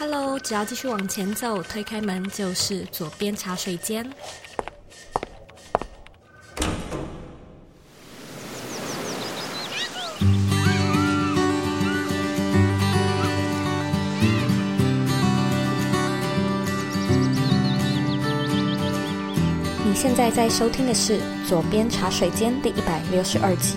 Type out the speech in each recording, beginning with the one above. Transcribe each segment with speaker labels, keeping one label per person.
Speaker 1: Hello，只要继续往前走，推开门就是左边茶水间。你现在在收听的是《左边茶水间》第一百六十二集。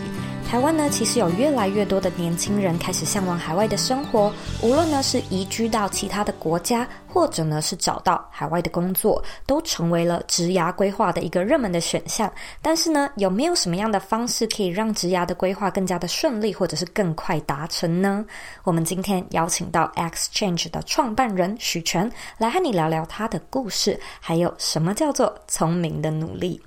Speaker 1: 台湾呢，其实有越来越多的年轻人开始向往海外的生活，无论呢是移居到其他的国家，或者呢是找到海外的工作，都成为了职涯规划的一个热门的选项。但是呢，有没有什么样的方式可以让职涯的规划更加的顺利，或者是更快达成呢？我们今天邀请到 Exchange 的创办人许泉来和你聊聊他的故事，还有什么叫做聪明的努力。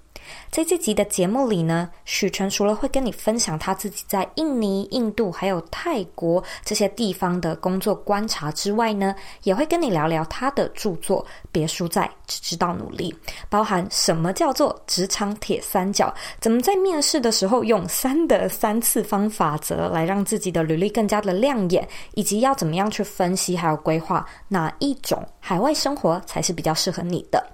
Speaker 1: 在这集的节目里呢，许诠除了会跟你分享他自己在印尼、印度还有泰国这些地方的工作观察之外呢，也会跟你聊聊他的著作《别输在只知道努力》，包含什么叫做职场铁三角，怎么在面试的时候用三的三次方法则来让自己的履历更加的亮眼，以及要怎么样去分析还有规划哪一种海外生活才是比较适合你的。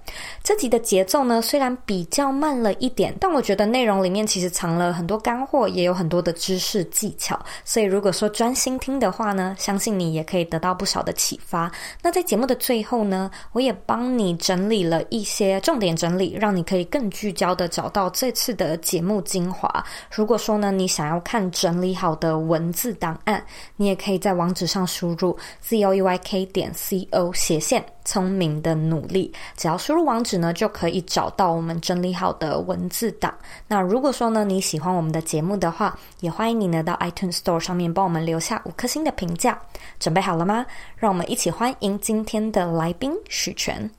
Speaker 1: 这集的节奏呢，虽然比较慢了一点，但我觉得内容里面其实藏了很多干货，也有很多的知识技巧。所以如果说专心听的话呢，相信你也可以得到不少的启发。那在节目的最后呢，我也帮你整理了一些重点整理，让你可以更聚焦的找到这次的节目精华。如果说呢，你想要看整理好的文字档案，你也可以在网址上输入 z o e y k 点 c o 斜线聪明的努力，只要输入网址呢，就可以找到我们整理好的文字档。那如果说呢，你喜欢我们的节目的话，也欢迎你呢到 iTunes Store 上面帮我们留下五颗星的评价。准备好了吗？让我们一起欢迎今天的来宾许全。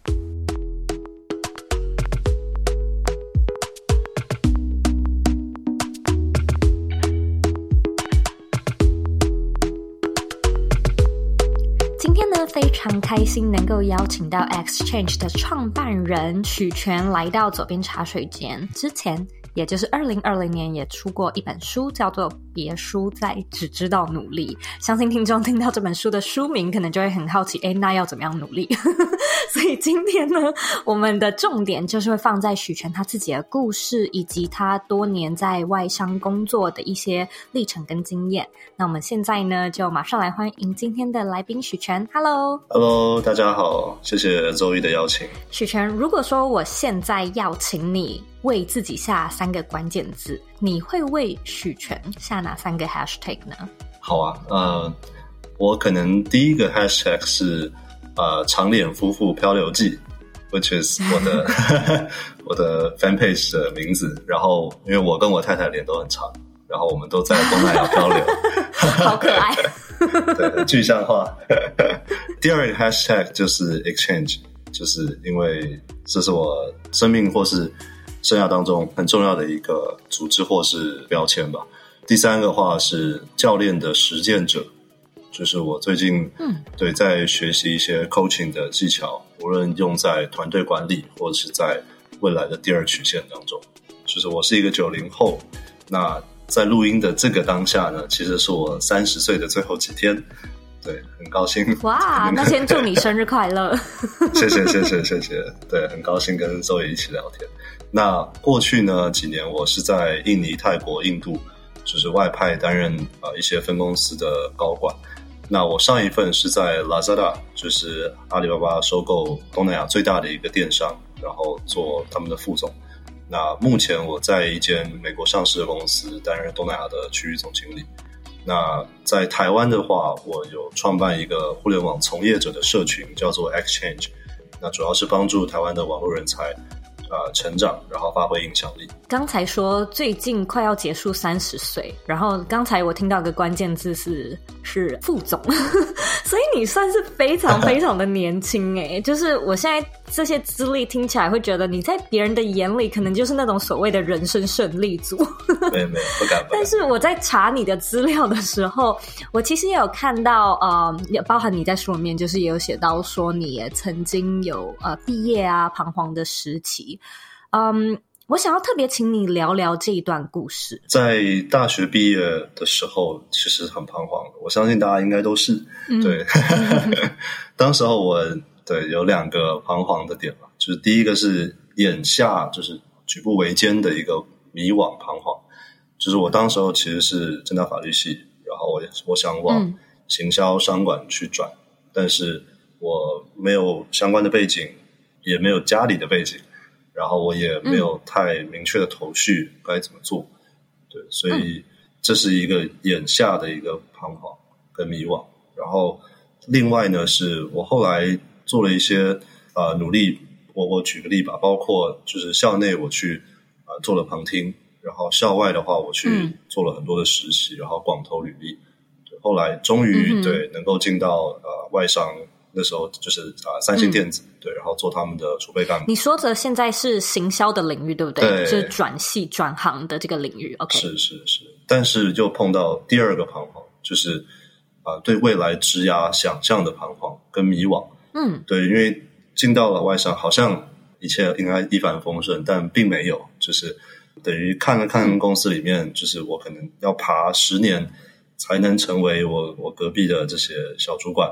Speaker 1: 非常开心能够邀请到 Exchange 的创办人许权来到左边茶水间。之前，也就是二零二零年也出过一本书，叫做《别输在只知道努力》。相信听众听到这本书的书名，可能就会很好奇，哎，那要怎么样努力？所以今天呢，我们的重点就是会放在许诠他自己的故事，以及他多年在外商工作的一些历程跟经验。那我们现在呢，就马上来欢迎今天的来宾许诠。Hello，Hello，
Speaker 2: 大家好，谢谢周一的邀请。
Speaker 1: 许诠，如果说我现在要请你为自己下三个关键字，你会为许诠下哪三个 hashtag 呢？
Speaker 2: 好啊，呃，我可能第一个 hashtag 是。呃，长脸夫妇漂流记，which is 我的 我的 fan page 的名字。然后，因为我跟我太太脸都很长，然后我们都在东南亚漂流，
Speaker 1: 好可爱，
Speaker 2: 对，具象化。第二个 hashtag 就是 exchange，就是因为这是我生命或是生涯当中很重要的一个组织或是标签吧。第三个话是教练的实践者。就是我最近，嗯，对，在学习一些 coaching 的技巧，无论用在团队管理，或者是在未来的第二曲线当中。就是我是一个九零后，那在录音的这个当下呢，其实是我三十岁的最后几天。对，很高兴。
Speaker 1: 哇，那先祝你生日快乐！
Speaker 2: 谢谢，谢谢，谢谢。对，很高兴跟 Zoe 一起聊天。那过去呢几年，我是在印尼、泰国、印度，就是外派担任啊、呃、一些分公司的高管。那我上一份是在 Lazada，就是阿里巴巴收购东南亚最大的一个电商，然后做他们的副总。那目前我在一间美国上市的公司担任东南亚的区域总经理。那在台湾的话，我有创办一个互联网从业者的社群，叫做 Exchange。那主要是帮助台湾的网络人才。呃，成长，然后发挥影响力。
Speaker 1: 刚才说最近快要结束三十岁，然后刚才我听到一个关键字是是副总，所以你算是非常 非常的年轻哎，就是我现在这些资历听起来会觉得你在别人的眼里可能就是那种所谓的人生胜利组，
Speaker 2: 没有没有不敢。不敢，
Speaker 1: 但是我在查你的资料的时候，我其实也有看到呃，也包含你在书里面就是也有写到说你也曾经有呃毕业啊彷徨的时期。嗯，
Speaker 3: 我想要特别请你聊聊这一段故事。
Speaker 2: 在大学毕业的时候，其实很彷徨，我相信大家应该都是。嗯、对，当时候我对有两个彷徨的点吧，就是第一个是眼下就是举步维艰的一个迷惘彷徨，就是我当时候其实是正大法律系，然后我我想往行销商管去转，嗯、但是我没有相关的背景，也没有家里的背景。然后我也没有太明确的头绪该怎么做，嗯、对，所以这是一个眼下的一个彷徨跟迷惘。然后另外呢，是我后来做了一些呃努力，我我举个例吧，包括就是校内我去啊、呃、做了旁听，然后校外的话我去做了很多的实习，嗯、然后广投履历，对，后来终于、嗯、对能够进到呃外商。那时候就是啊，三星电子、嗯、对，然后做他们的储备干部。
Speaker 3: 你说的现在是行销的领域，对不对？对，是转系转行的这个领域。OK，
Speaker 2: 是是是，但是就碰到第二个彷徨，就是啊，对未来职涯想象的彷徨跟迷惘。嗯，对，因为进到了外商，好像一切应该一帆风顺，但并没有，就是等于看了看公司里面，就是我可能要爬十年才能成为我我隔壁的这些小主管。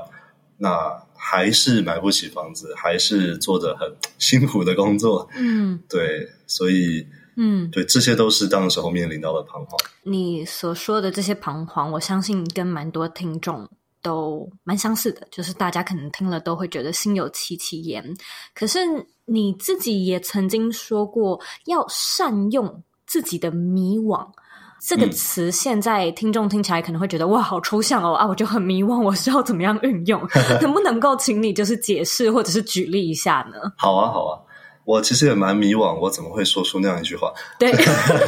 Speaker 2: 那还是买不起房子，还是做着很辛苦的工作。嗯，对，所以，嗯，对，这些都是当时候面临到的彷徨。
Speaker 3: 你所说的这些彷徨，我相信跟蛮多听众都蛮相似的，就是大家可能听了都会觉得心有戚戚焉。可是你自己也曾经说过，要善用自己的迷惘。这个词现在听众听起来可能会觉得哇，好抽象哦啊！我就很迷惘，我是要怎么样运用？能不能够请你就是解释或者是举例一下呢？
Speaker 2: 好啊，好啊，我其实也蛮迷惘，我怎么会说出那样一句话？
Speaker 3: 对，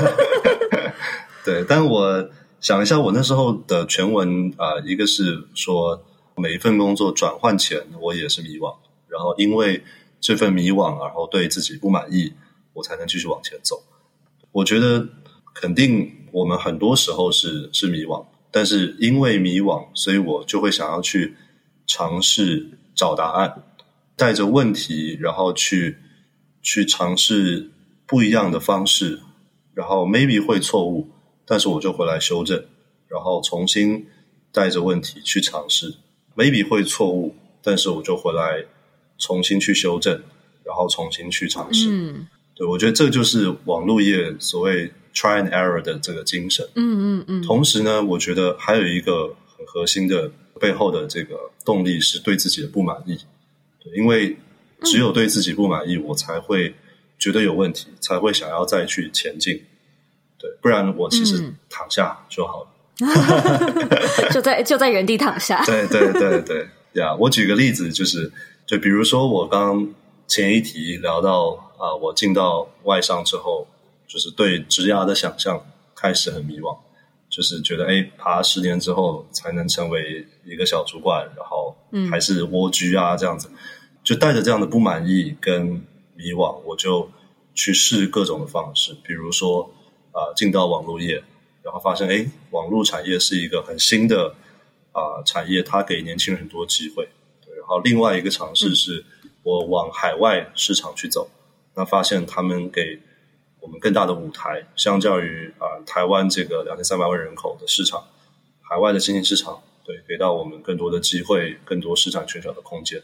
Speaker 2: 对，但我想一下，我那时候的全文啊、一个是说每一份工作转换前，我也是迷惘，然后因为这份迷惘，然后对自己不满意，我才能继续往前走。我觉得肯定。我们很多时候是是迷惘，但是因为迷惘，所以我就会想要去尝试找答案，带着问题，然后去去尝试不一样的方式，然后 maybe 会错误，但是我就回来修正，然后重新带着问题去尝试，maybe 会错误，但是我就回来重新去修正，然后重新去尝试。嗯，对，我觉得这就是网络业所谓。Try and error 的这个精神，嗯嗯嗯。同时呢，我觉得还有一个很核心的背后的这个动力是对自己的不满意。对，因为只有对自己不满意，我才会觉得有问题，才会想要再去前进。对，不然我其实躺下就好了，
Speaker 3: 就在就在原地躺下。
Speaker 2: 对对对对呀！我举个例子，就是就比如说我刚前一题聊到啊，我进到外商之后。就是对职涯的想象开始很迷惘，就是觉得哎，爬十年之后才能成为一个小主管，然后还是蜗居啊这样子，就带着这样的不满意跟迷惘，我就去试各种的方式，比如说啊、呃，进到网络业，然后发现哎，网络产业是一个很新的啊、呃、产业，它给年轻人很多机会。对，然后另外一个尝试是我往海外市场去走，那发现他们给我们更大的舞台，相较于啊、呃、台湾这个两千三百万人口的市场，海外的新兴市场，对，给到我们更多的机会，更多市场缺少的空间。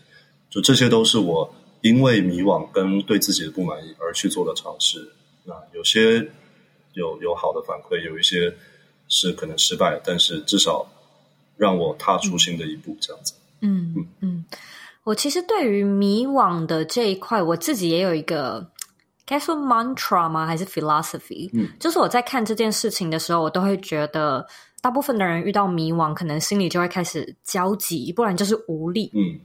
Speaker 2: 就这些都是我因为迷惘跟对自己的不满意而去做的尝试。那有些有有好的反馈，有一些是可能失败，但是至少让我踏出新的一步，这样子。
Speaker 3: 嗯嗯嗯，我其实对于迷惘的这一块，我自己也有一个。该说 mantra 吗？还是 philosophy？嗯，就是我在看这件事情的时候，我都会觉得，大部分的人遇到迷惘，可能心里就会开始焦急，不然就是无力。嗯，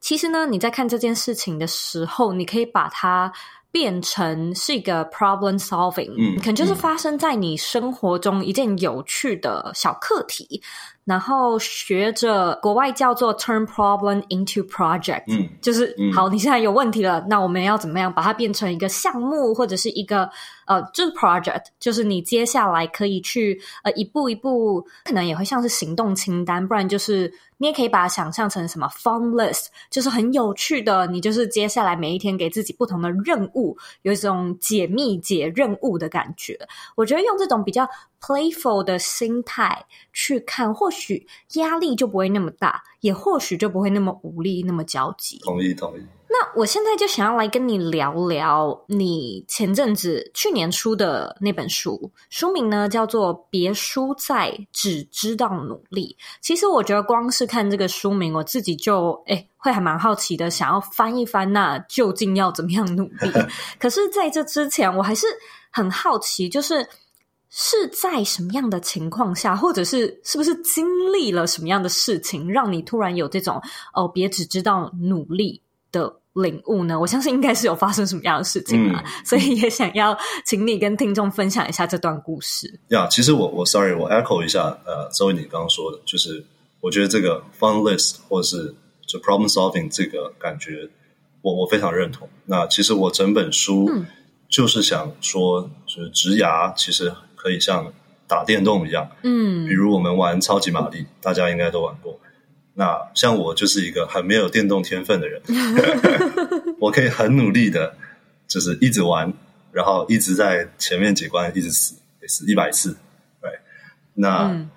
Speaker 3: 其实呢，你在看这件事情的时候，你可以把它变成是一个 problem solving，嗯，可能就是发生在你生活中一件有趣的小课题。然后学着国外叫做 turn problem into project，
Speaker 2: 嗯，
Speaker 3: 就是、
Speaker 2: 嗯、
Speaker 3: 好，你现在有问题了，那我们要怎么样把它变成一个项目或者是一个呃，就是 project，就是你接下来可以去呃一步一步，可能也会像是行动清单，不然就是你也可以把它想象成什么 fun list，就是很有趣的，你就是接下来每一天给自己不同的任务，有一种解密解任务的感觉。我觉得用这种比较 playful 的心态去看，或许压力就不会那么大，也或许就不会那么无力、那么焦急。
Speaker 2: 同意，同意。
Speaker 3: 那我现在就想要来跟你聊聊你前阵子去年出的那本书，书名呢叫做《别输在只知道努力》。其实我觉得光是看这个书名，我自己就诶会还蛮好奇的，想要翻一翻，那究竟要怎么样努力？可是在这之前，我还是很好奇，就是。是在什么样的情况下，或者是是不是经历了什么样的事情，让你突然有这种哦，别只知道努力的领悟呢？我相信应该是有发生什么样的事情啊，嗯、所以也想要请你跟听众分享一下这段故事。
Speaker 2: 呀，其实我我 sorry，我 echo 一下，呃，Zoe 你刚刚说的，就是我觉得这个 fun list 或者是就 problem solving 这个感觉，我我非常认同。那其实我整本书就是想说，就是职涯其实。可以像打电动一样，嗯，比如我们玩超级玛丽，大家应该都玩过。那像我就是一个很没有电动天分的人，我可以很努力的，就是一直玩，然后一直在前面几关一直死，死一百次，对。那、嗯、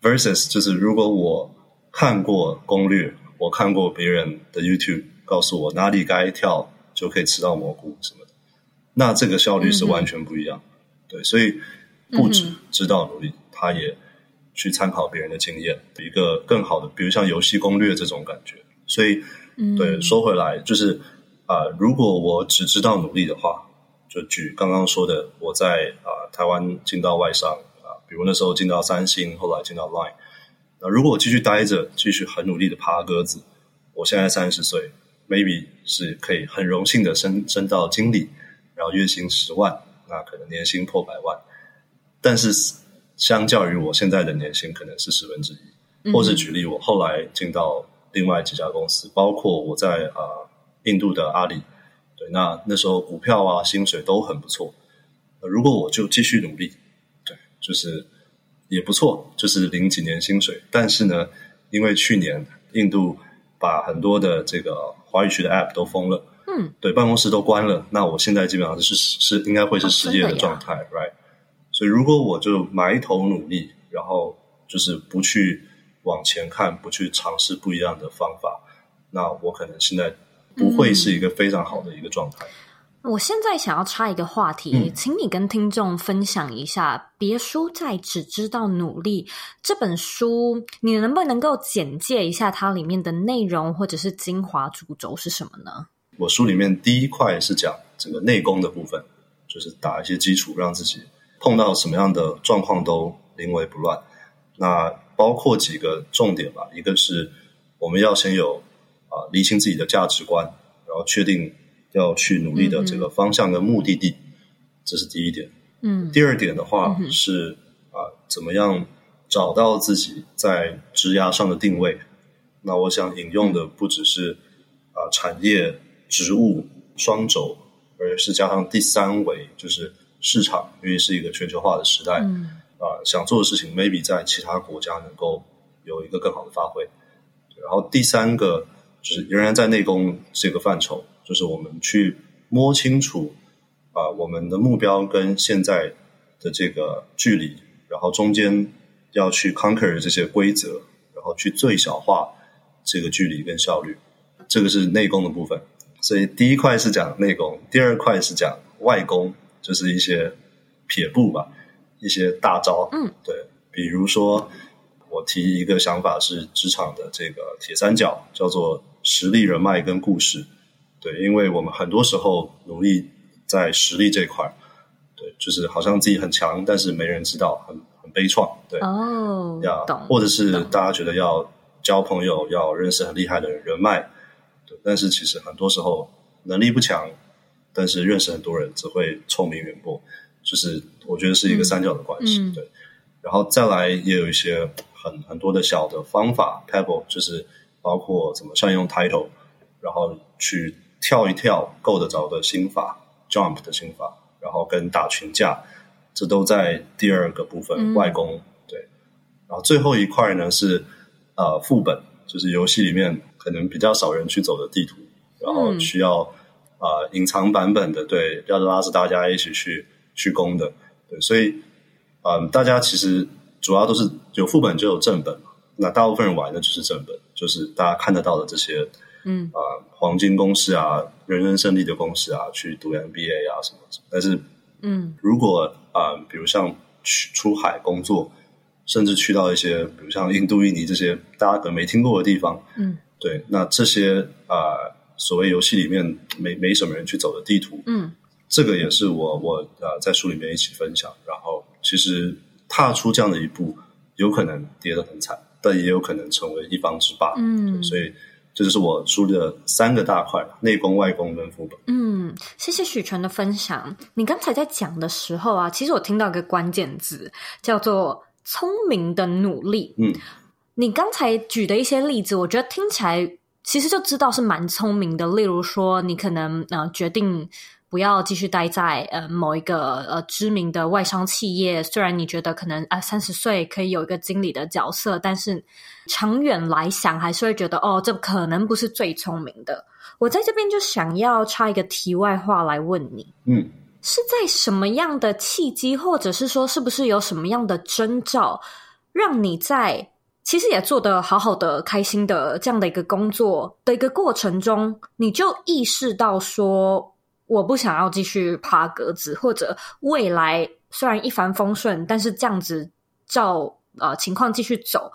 Speaker 2: versus 就是如果我看过攻略，我看过别人的 YouTube 告诉我哪里该跳就可以吃到蘑菇什么的，那这个效率是完全不一样，嗯、对，所以。不只知道努力，嗯、他也去参考别人的经验，一个更好的，比如像游戏攻略这种感觉。所以，嗯、对，说回来就是啊、呃，如果我只知道努力的话，就举刚刚说的，我在啊、呃、台湾进到外商啊、呃，比如那时候进到三星，后来进到 Line。那如果我继续待着，继续很努力的爬鸽子，我现在三十岁，maybe 是可以很荣幸的升升到经理，然后月薪十万，那可能年薪破百万。但是，相较于我现在的年薪，可能是十分之一。或者举例，我后来进到另外几家公司，包括我在啊、呃、印度的阿里，对，那那时候股票啊薪水都很不错。如果我就继续努力，对，就是也不错，就是零几年薪水。但是呢，因为去年印度把很多的这个华语区的 App 都封了，嗯，对，办公室都关了，那我现在基本上是是应该会是失业的状态、哦、，right？所以，如果我就埋头努力，然后就是不去往前看，不去尝试不一样的方法，那我可能现在不会是一个非常好的一个状态。
Speaker 3: 嗯，我现在想要插一个话题，嗯，请你跟听众分享一下《别输在只知道努力》这本书，你能不能够简介一下它里面的内容，或者是精华主轴是什么呢？
Speaker 2: 我书里面第一块是讲这个内功的部分，就是打一些基础，让自己。碰到什么样的状况都临危不乱，那包括几个重点吧。一个是我们要先有啊，厘清自己的价值观，然后确定要去努力的这个方向跟目的地，这是第一点。嗯，第二点的话是啊，怎么样找到自己在职涯上的定位？那我想引用的不只是啊产业、职务双轴，而是加上第三维，就是。市场因为是一个全球化的时代，嗯，啊、呃，想做的事情 maybe 在其他国家能够有一个更好的发挥。然后第三个就是仍然在内功这个范畴，就是我们去摸清楚啊、呃，我们的目标跟现在的这个距离，然后中间要去 conquer 这些规则，然后去最小化这个距离跟效率，这个是内功的部分。所以第一块是讲内功，第二块是讲外功。就是一些撇步吧，一些大招。嗯，对，比如说我提一个想法是职场的这个铁三角，叫做实力、人脉跟故事。对，因为我们很多时候努力在实力这块，对，就是好像自己很强，但是没人知道，很很悲怆。对，哦，要懂，或者是大家觉得要交朋友，要认识很厉害的人，人脉，对，但是其实很多时候能力不强。但是认识很多人只会臭名远播，就是我觉得是一个三角的关系，嗯、对。然后再来也有一些很很多的小的方法，pebble 就是包括怎么善用 title，然后去跳一跳够得着的心法，jump 的心法，然后跟打群架，这都在第二个部分、嗯、外功。对，然后最后一块呢是呃副本，就是游戏里面可能比较少人去走的地图，然后需要啊、隐藏版本的，对，要拉着大家一起去去攻的，对，所以嗯、呃，大家其实。主要都是有副本就有正本嘛，那大部分人玩的就是正本，就是大家看得到的这些，嗯啊、呃，黄金公式啊，人人胜利的公式啊，去读 MBA 啊什么什么。但是，嗯，如果啊、呃，比如像去出海工作，甚至去到一些比如像印度、印尼这些大家可能没听过的地方，嗯，对，那这些啊、呃，所谓游戏里面没没什么人去走的地图，嗯，这个也是我我呃在书里面一起分享，然后其实。踏出这样的一步，有可能跌得很惨，但也有可能成为一方之霸。嗯，所以这就是我书的三个大块：内功、外功跟副本。
Speaker 3: 嗯，谢谢许诠的分享。你刚才在讲的时候啊，其实我听到一个关键字，叫做“聪明的努力”。嗯，你刚才举的一些例子，我觉得听起来其实就知道是蛮聪明的。例如说，你可能呃决定。不要继续待在呃某一个呃知名的外商企业，虽然你觉得可能啊三十岁可以有一个经理的角色，但是长远来想还是会觉得哦，这可能不是最聪明的。我在这边就想要插一个题外话来问你，嗯，是在什么样的契机，或者是说是不是有什么样的征兆，让你在其实也做得好好的、开心的这样的一个工作的一个过程中，你就意识到说，我不想要继续爬格子，或者未来虽然一帆风顺，但是这样子照呃情况继续走，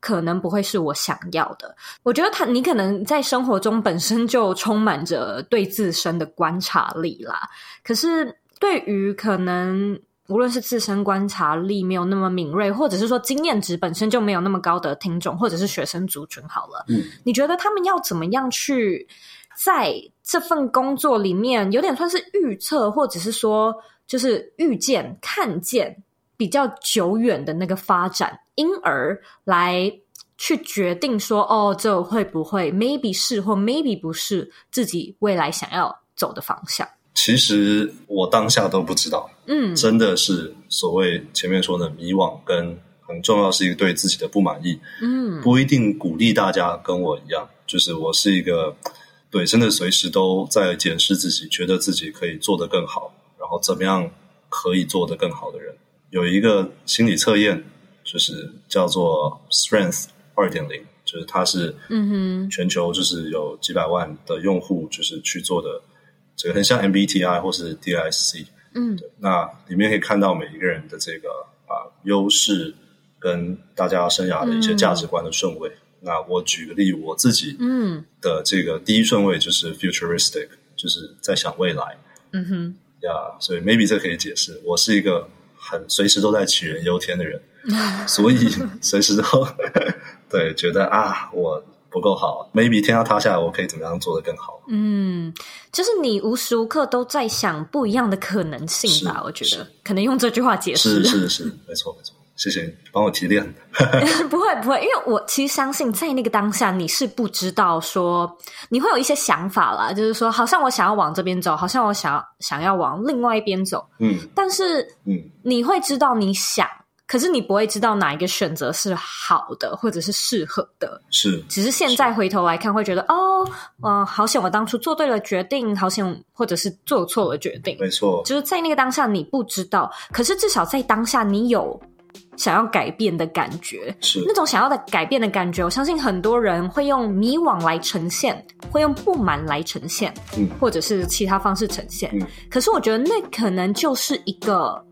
Speaker 3: 可能不会是我想要的。我觉得他，你可能在生活中本身就充满着 对自身的观察力啦。可是对于可能无论是自身观察力没有那么敏锐，或者是说经验值本身就没有那么高的听众，或者是学生族群，好了，嗯，你觉得他们要怎么样去？在这份工作里面，有点算是预测，或者是说，就是预见、看见比较久远的那个发展，因而来去决定说，哦，这会不会 maybe 是或 maybe 不是自己未来想要走的方向？
Speaker 2: 其实我当下都不知道，嗯，真的是所谓前面说的迷惘，跟很重要是一个对自己的不满意，嗯，不一定鼓励大家跟我一样，就是我是一个。对，真的随时都在检视自己，觉得自己可以做得更好，然后怎么样可以做得更好的人，有一个心理测验，就是叫做 Strength 二点零，就是它是嗯哼，全球就是有几百万的用户就是去做的，这个很像 MBTI 或是 DISC，嗯，对，那里面可以看到每一个人的这个啊优势跟大家生涯的一些价值观的顺位。嗯。那我举个例，我自己嗯。的这个第一顺位就是 futuristic，就是在想未来。嗯哼，呀，所以 maybe 这可以解释，我是一个很随时都在杞人忧天的人，所以随时都 对觉得啊我不够好，maybe 天要塌下来，我可以怎么样做得更好？
Speaker 3: 嗯，就是你无时无刻都在想不一样的可能性吧？我觉得可能用这句话解释，
Speaker 2: 是是是，没错没错。谢谢你帮我提炼。
Speaker 3: 不会不会，因为我其实相信，在那个当下，你是不知道说你会有一些想法啦，就是说，好像我想要往这边走，好像我想要想要往另外一边走。嗯，但是嗯，你会知道你想，可是你不会知道哪一个选择是好的，或者是适合的。
Speaker 2: 是，
Speaker 3: 只是现在回头来看，会觉得哦，嗯、呃，好险我当初做对了决定，好险，或者是做错了决定。
Speaker 2: 没错，
Speaker 3: 就是在那个当下你不知道，可是至少在当下你有。想要改变的感觉，是那种想要的改变的感觉。我相信很多人会用迷惘来呈现，会用不满来呈现，嗯，或者是其他方式呈现。嗯，可是我觉得那可能就是一个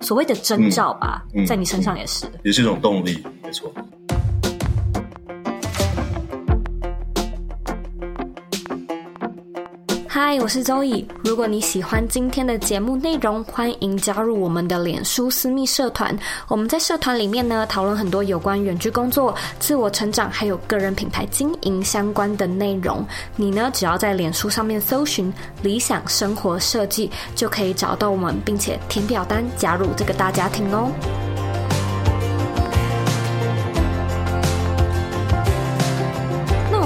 Speaker 3: 所谓的征兆吧，嗯，在你身上也是，
Speaker 2: 也是一种动力，没错。
Speaker 3: 嗨，我是周乙。如果你喜欢今天的节目内容，欢迎加入我们的脸书私密社团。我们在社团里面呢，讨论很多有关远距工作、自我成长，还有个人品牌经营相关的内容。你呢，只要在脸书上面搜寻“理想生活设计”，就可以找到我们，并且填表单加入这个大家庭哦。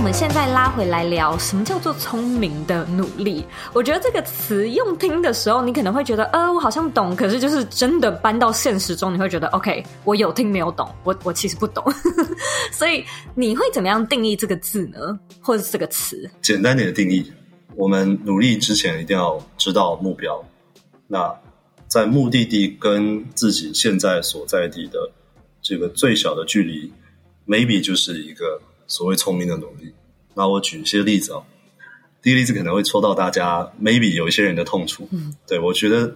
Speaker 3: 我们现在拉回来聊，什么叫做聪明的努力？我觉得这个词用听的时候，你可能会觉得，呃，我好像懂，可是就是真的搬到现实中，你会觉得，OK，我有听没有懂，我我其实不懂。所以你会怎么样定义这个字呢？或者这个词？
Speaker 2: 简单点的定义，我们努力之前一定要知道目标。那在目的地跟自己现在所在地的这个最小的距离，maybe 就是一个。所谓聪明的努力，那我举一些例子哦。第一个例子可能会戳到大家，maybe 有一些人的痛处。嗯，对，我觉得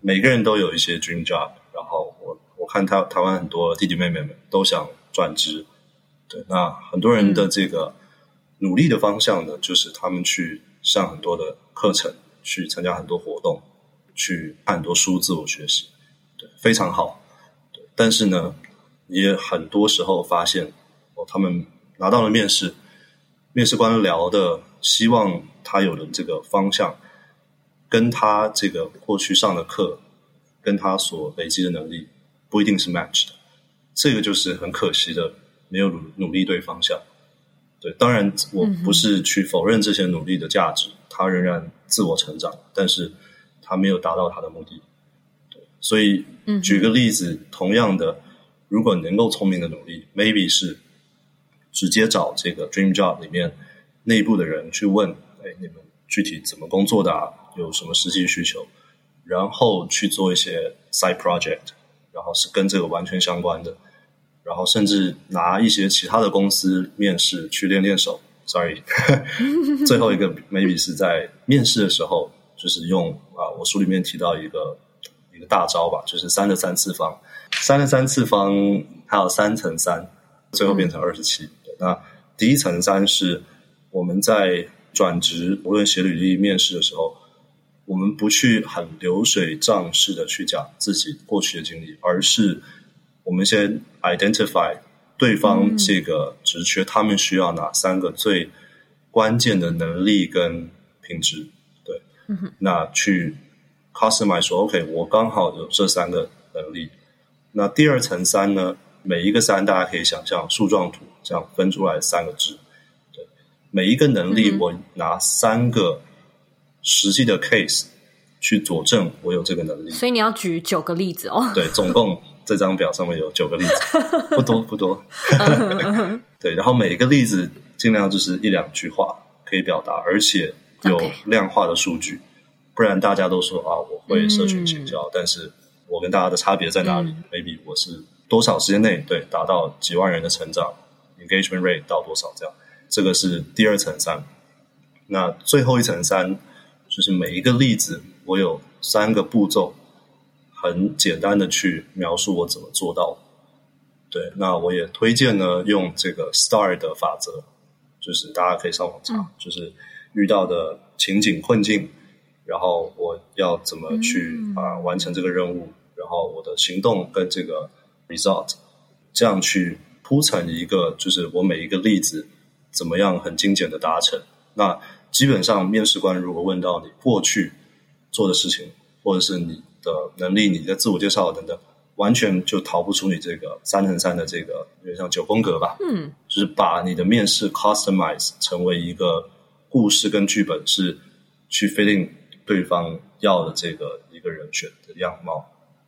Speaker 2: 每个人都有一些 dream job，然后我我看台台湾很多弟弟妹妹们都想转职。对，那很多人的这个努力的方向呢，就是他们去上很多的课程，去参加很多活动，去看很多书，自我学习。对，非常好。对，但是呢，也很多时候发现哦，他们。拿到了面试，面试官聊的，希望他有的这个方向，跟他这个过去上的课，跟他所累积的能力不一定是 match 的，这个就是很可惜的，没有努努力对方向。对，当然我不是去否认这些努力的价值，他仍然自我成长，但是他没有达到他的目的。对，所以举个例子，同样的，如果能够聪明的努力，maybe 是。直接找这个 dream job 里面内部的人去问，哎，你们具体怎么工作的啊？有什么实际需求？然后去做一些 side project，然后是跟这个完全相关的，然后甚至拿一些其他的公司面试去练练手。Sorry，最后一个 maybe 是在面试的时候，就是用啊，我书里面提到一个一个大招吧，就是三的三次方，三的三次方还有三乘三，最后变成二十七。那第一层三是我们在转职，无论写履历、面试的时候，我们不去很流水账式的去讲自己过去的经历，而是我们先 identify 对方这个职缺，他们需要哪三个最关键的能力跟品质。对，那去 customize 说，OK，我刚好有这三个能力。那第二层三呢？每一个三，大家可以想象树状图这样分出来三个字。对，每一个能力，我拿三个实际的 case 去佐证我有这个能力。
Speaker 3: 所以你要举九个例子哦。
Speaker 2: 对，总共这张表上面有九个例子，不 多不多。对，然后每一个例子尽量就是一两句话可以表达，而且有量化的数据，不然大家都说啊，我会社群营销，但是我跟大家的差别在哪里？嗯，maybe 我是。多少时间内对达到几万人的成长，engagement rate 到多少这样，这个是第二层三。那最后一层三就是每一个例子，我有三个步骤，很简单的去描述我怎么做到。对，那我也推荐呢用这个 STAR 的法则，就是大家可以上网查，嗯、就是遇到的情景困境，然后我要怎么去啊、呃、完成这个任务，然后我的行动跟这个。result，这样去铺成一个，就是我每一个例子怎么样很精简的达成。那基本上面试官如果问到你过去做的事情，或者是你的能力、你的自我介绍等等，完全就逃不出你这个三乘三的这个，有点像九宫格吧。嗯，就是把你的面试 customize 成为一个故事跟剧本，是去 fitting 对方要的这个一个人选的样貌。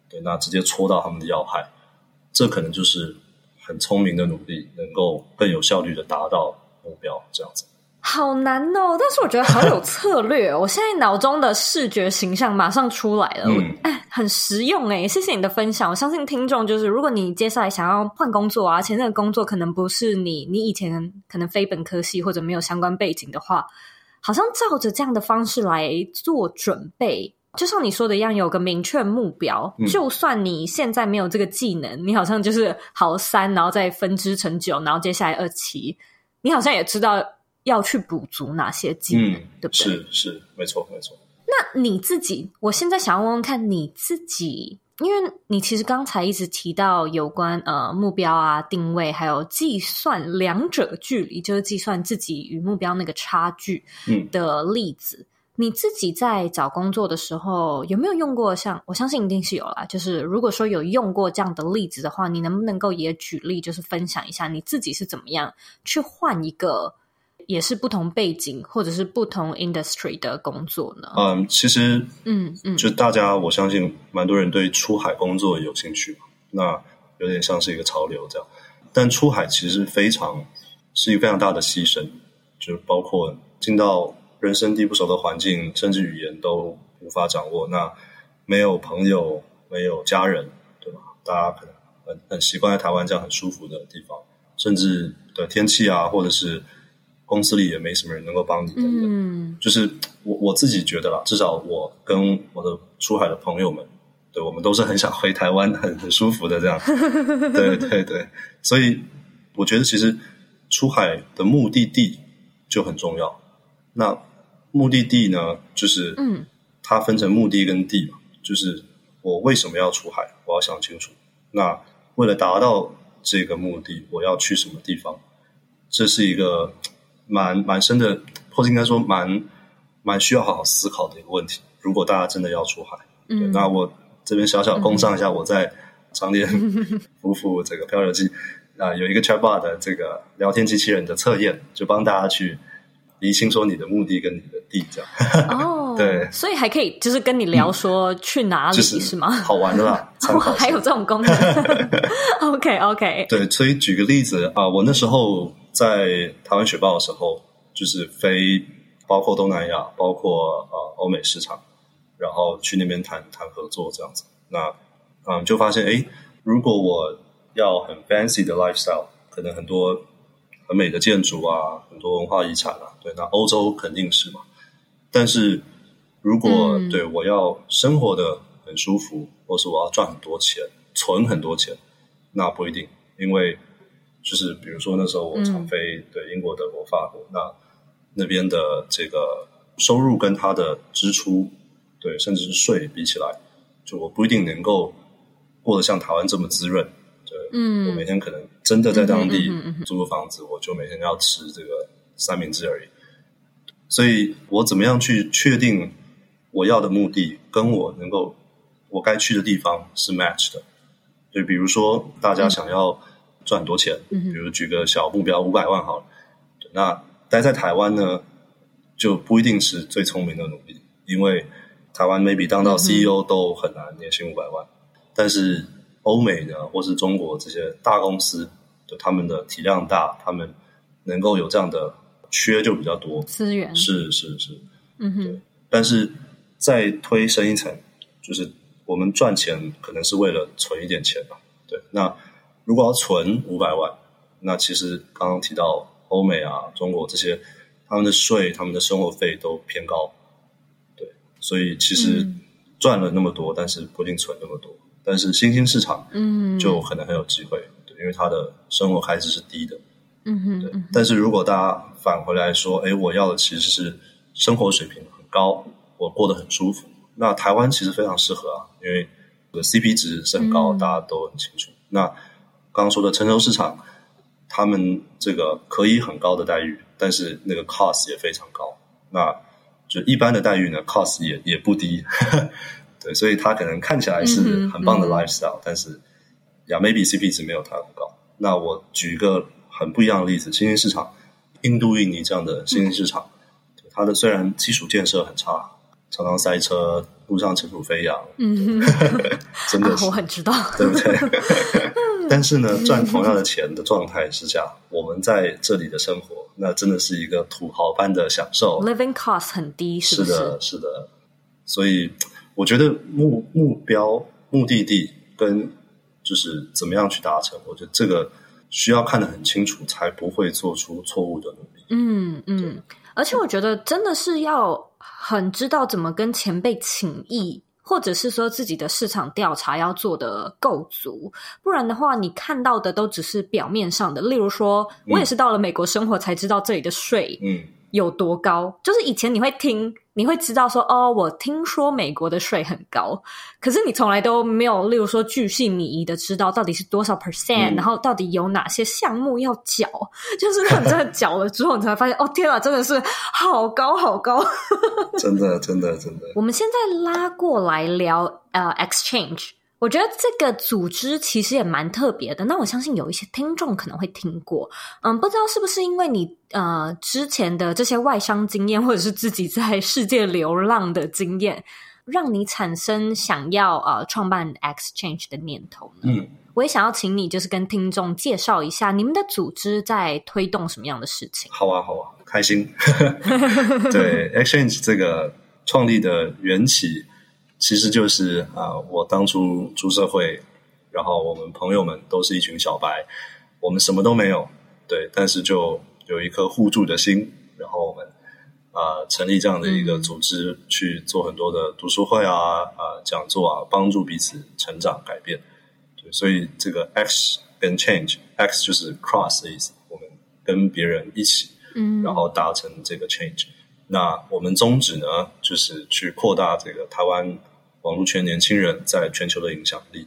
Speaker 2: 对，那直接戳到他们的要害。这可能就是很聪明的努力，能够更有效率的达到目标，这样子。
Speaker 3: 好难哦，但是我觉得好有策略哦。我现在脑中的视觉形象马上出来了，嗯，哎，很实用哎，谢谢你的分享。我相信听众就是，如果你接下来想要换工作啊，而且那个工作可能不是你你以前可能非本科系或者没有相关背景的话，好像照着这样的方式来做准备。就像你说的一样，有个明确目标。嗯、就算你现在没有这个技能，你好像就是好三，然后再分支成九，然后接下来二期，你好像也知道要去补足哪些技能，嗯、对不对？
Speaker 2: 是是，没错没错。
Speaker 3: 那你自己，我现在想要问问看你自己，因为你其实刚才一直提到有关呃目标啊、定位，还有计算两者距离，就是计算自己与目标那个差距的例子。嗯你自己在找工作的时候有没有用过像？我相信一定是有啦。就是如果说有用过这样的例子的话，你能不能够也举例，就是分享一下你自己是怎么样去换一个也是不同背景或者是不同 industry 的工作呢？
Speaker 2: 嗯，其实，
Speaker 3: 嗯嗯，
Speaker 2: 就大家我相信蛮多人对出海工作有兴趣嘛，那有点像是一个潮流这样。但出海其实非常是一个非常大的牺牲，就是包括进到人生地不熟的环境，甚至语言都无法掌握，那没有朋友，没有家人，对吧？大家可能很很习惯在台湾这样很舒服的地方，甚至的天气啊，或者是公司里也没什么人能够帮你等等。嗯，就是我我自己觉得啦，至少我跟我的出海的朋友们。对，我们都是很想回台湾，很很舒服的这样。对对对，所以我觉得其实出海的目的地就很重要。那目的地呢，就是嗯，它分成目的跟地嘛，就是我为什么要出海，我要想清楚。那为了达到这个目的，我要去什么地方？这是一个蛮蛮深的，或者应该说蛮蛮需要好好思考的一个问题。如果大家真的要出海，嗯，那我。这边小小工上一下，我在长年 夫妇这个漂流记啊，有一个 Chatbot 的这个聊天机器人的测验，就帮大家去厘清说你的目的跟你的地这样。哦，对，
Speaker 3: 所以还可以就是跟你聊说去哪里、嗯就是、是吗？
Speaker 2: 好玩的啦，参考
Speaker 3: 还有这种功能。OK OK，
Speaker 2: 对，所以举个例子啊，我那时候在台湾雪豹的时候，就是飞包括东南亚，包括呃欧美市场。然后去那边谈谈合作这样子，那嗯就发现哎，如果我要很 fancy 的 lifestyle，可能很多很美的建筑啊，很多文化遗产啊，对，那欧洲肯定是嘛。但是如果、嗯、对我要生活的很舒服，或是我要赚很多钱，存很多钱，那不一定，因为就是比如说那时候我常飞、嗯、对英国、德国、法国，那那边的这个收入跟他的支出。对，甚至是税比起来，就我不一定能够过得像台湾这么滋润。对，嗯，我每天可能真的在当地租个房子，我就每天要吃这个三明治而已。所以我怎么样去确定我要的目的跟我能够我该去的地方是 match 的？就比如说大家想要赚很多钱，比如举个小目标五百万好了，那待在台湾呢，就不一定是最聪明的努力，因为台湾 maybe 当到 CEO 都很难，年薪五百万。嗯、但是欧美的或是中国这些大公司，就他们的体量大，他们能够有这样的缺就比较多
Speaker 3: 资源。
Speaker 2: 是是是，嗯哼。但是再推深一层，就是我们赚钱可能是为了存一点钱吧。对，那如果要存五百万，那其实刚刚提到欧美啊、中国这些，他们的税、他们的生活费都偏高。对所以其实赚了那么多，嗯、但是不一定存那么多。但是新兴市场，嗯，就可能很有机会，对，因为他的生活开支是低的，嗯哼，对。但是如果大家返回来说，哎，我要的其实是生活水平很高，我过得很舒服，那台湾其实非常适合啊，因为 CP 值是很高，嗯、大家都很清楚。那刚刚说的成熟市场，他们这个可以很高的待遇，但是那个 cost 也非常高。那就一般的待遇呢，cost 也也不低，对，所以它可能看起来是很棒的 lifestyle，、嗯、但是呀，maybe CP 值没有它很高。那我举一个很不一样的例子，新兴市场，印度、印尼这样的新兴市场，嗯、它的虽然基础建设很差，常常塞车，路上尘土飞扬，嗯，真的是、啊、我
Speaker 3: 很知道，
Speaker 2: 对不对？但是呢，赚同样的钱的状态之下，我们在这里的生活。那真的是一个土豪般的享受
Speaker 3: ，living cost 很低，是不是？
Speaker 2: 是的，是的。所以我觉得目目标、目的地跟就是怎么样去达成，我觉得这个需要看得很清楚，才不会做出错误的努力。
Speaker 3: 嗯嗯，而且我觉得真的是要很知道怎么跟前辈请益。或者是说自己的市场调查要做的够足，不然的话，你看到的都只是表面上的。例如说，我也是到了美国生活才知道这里的税，嗯。有多高？就是以前你会听，你会知道说，哦，我听说美国的税很高，可是你从来都没有，例如说巨细靡遗的知道到底是多少 percent，、嗯、然后到底有哪些项目要缴，就是你真的缴了之后，你才发现，哦，天啊，真的是好高好高，
Speaker 2: 真的真的真的。
Speaker 3: 我们现在拉过来聊呃，exchange。我觉得这个组织其实也蛮特别的。那我相信有一些听众可能会听过，嗯，不知道是不是因为你呃之前的这些外商经验，或者是自己在世界流浪的经验，让你产生想要呃创办 Exchange 的念头呢？嗯，我也想要请你就是跟听众介绍一下你们的组织在推动什么样的事情。
Speaker 2: 好啊，好啊，开心。对 Exchange 这个创立的缘起。其实就是啊、呃，我当初出社会，然后我们朋友们都是一群小白，我们什么都没有，对，但是就有一颗互助的心，然后我们啊、呃、成立这样的一个组织，去做很多的读书会啊、啊、呃、讲座啊，帮助彼此成长改变。对，所以这个 X 跟 Change，X 就是 Cross 的意思，我们跟别人一起，嗯，然后达成这个 Change。那我们宗旨呢，就是去扩大这个台湾。网络圈年轻人在全球的影响力，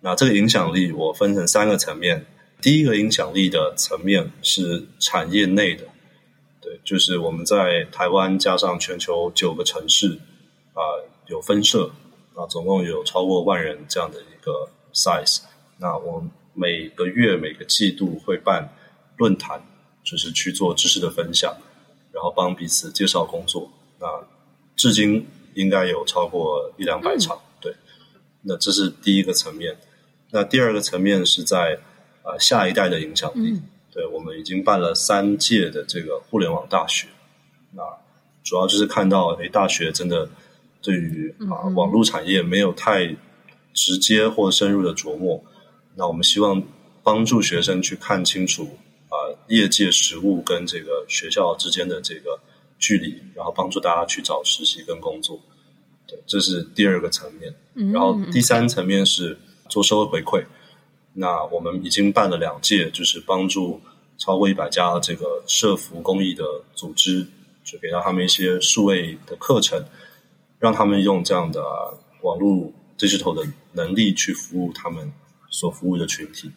Speaker 2: 那这个影响力我分成三个层面。第一个影响力的层面是产业内的，对，就是我们在台湾加上全球九个城市啊、有分社啊，总共有超过万人这样的一个 size。那我每个月每个季度会办论坛，就是去做知识的分享，然后帮彼此介绍工作。那至今。应该有超过一两百场，嗯、对。那这是第一个层面。那第二个层面是在啊、呃、下一代的影响力。嗯、对，我们已经办了三届的这个互联网大学。那主要就是看到，诶，大学真的对于啊、呃、网络产业没有太直接或深入的琢磨。那我们希望帮助学生去看清楚啊、呃、业界实务跟这个学校之间的这个。距离，然后帮助大家去找实习跟工作，对，这是第二个层面。然后第三层面是做社会回馈。那我们已经办了两届，就是帮助超过一百家这个社服公益的组织，就给到他们一些数位的课程，让他们用这样的网络 digital 的能力去服务他们所服务的群体。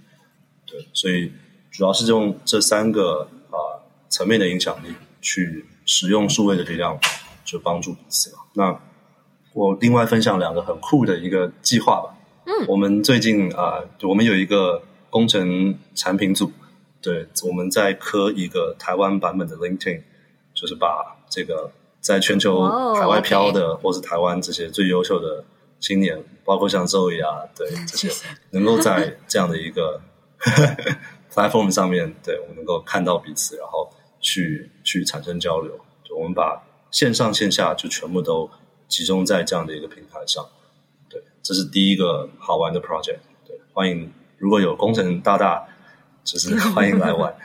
Speaker 2: 对，所以主要是用这三个啊、呃、层面的影响力去。使用数位的力量，就帮助彼此了。那我另外分享两个很酷的一个计划吧。嗯，我们最近啊、呃，我们有一个工程产品组，对，我们在磕一个台湾版本的 LinkedIn，就是把这个在全球海外漂的，oh, okay. 或是台湾这些最优秀的青年，包括像 Zoe 啊，对 这些，能够在 这样的一个 platform 上面，对我们能够看到彼此，然后。去去产生交流，就我们把线上线下就全部都集中在这样的一个平台上。对，这是第一个好玩的 project。对，欢迎如果有工程大大，就是 欢迎来玩。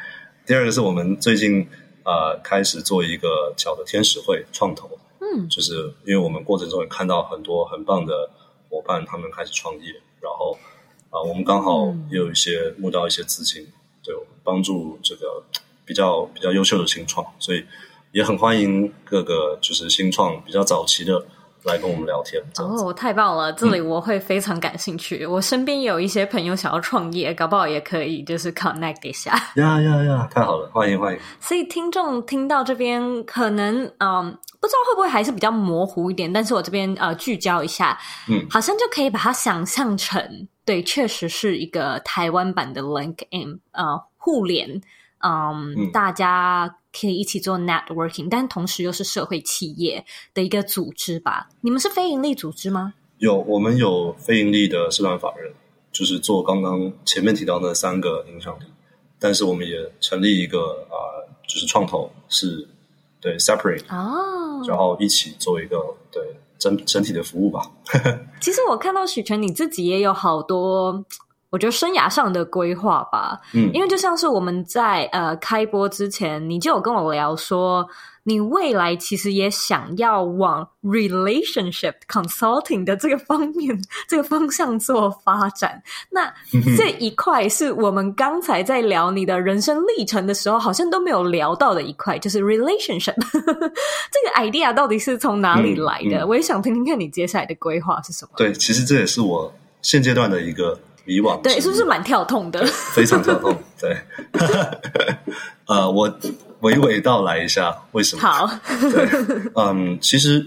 Speaker 2: 第二个是我们最近呃开始做一个小的天使会创投，嗯，就是因为我们过程中也看到很多很棒的伙伴，他们开始创业，然后啊、呃，我们刚好也有一些募到一些资金，对，帮助这个。比较比较优秀的新创，所以也很欢迎各个就是新创比较早期的来跟我们聊天。
Speaker 3: 哦，太棒了！这里我会非常感兴趣。嗯、我身边有一些朋友想要创业，搞不好也可以就是 connect 一下。
Speaker 2: 呀呀呀！太好了，欢迎欢迎。
Speaker 3: 所以听众听到这边，可能嗯不知道会不会还是比较模糊一点，但是我这边呃聚焦一下，嗯，好像就可以把它想象成，对，确实是一个台湾版的 LinkedIn 呃互联。Um, 嗯，大家可以一起做 networking，但同时又是社会企业的一个组织吧？你们是非盈利组织吗？
Speaker 2: 有，我们有非盈利的社团法人，就是做刚刚前面提到那三个影响力。但是我们也成立一个啊、呃，就是创投，是对 separate 哦，然后一起做一个对整整体的服务吧。
Speaker 3: 其实我看到许晨你自己也有好多。我觉得生涯上的规划吧，嗯，因为就像是我们在呃开播之前，你就有跟我聊说，你未来其实也想要往 relationship consulting 的这个方面、这个方向做发展。那这一块是我们刚才在聊你的人生历程的时候，好像都没有聊到的一块，就是 relationship 这个 idea 到底是从哪里来的？嗯嗯、我也想听听看你接下来的规划是什么。
Speaker 2: 对，其实这也是我现阶段的一个。以往
Speaker 3: 对，是不是蛮跳痛的？
Speaker 2: 非常跳痛，对。呃，我娓娓道来一下为什么？
Speaker 3: 好，
Speaker 2: 对，嗯、呃，其实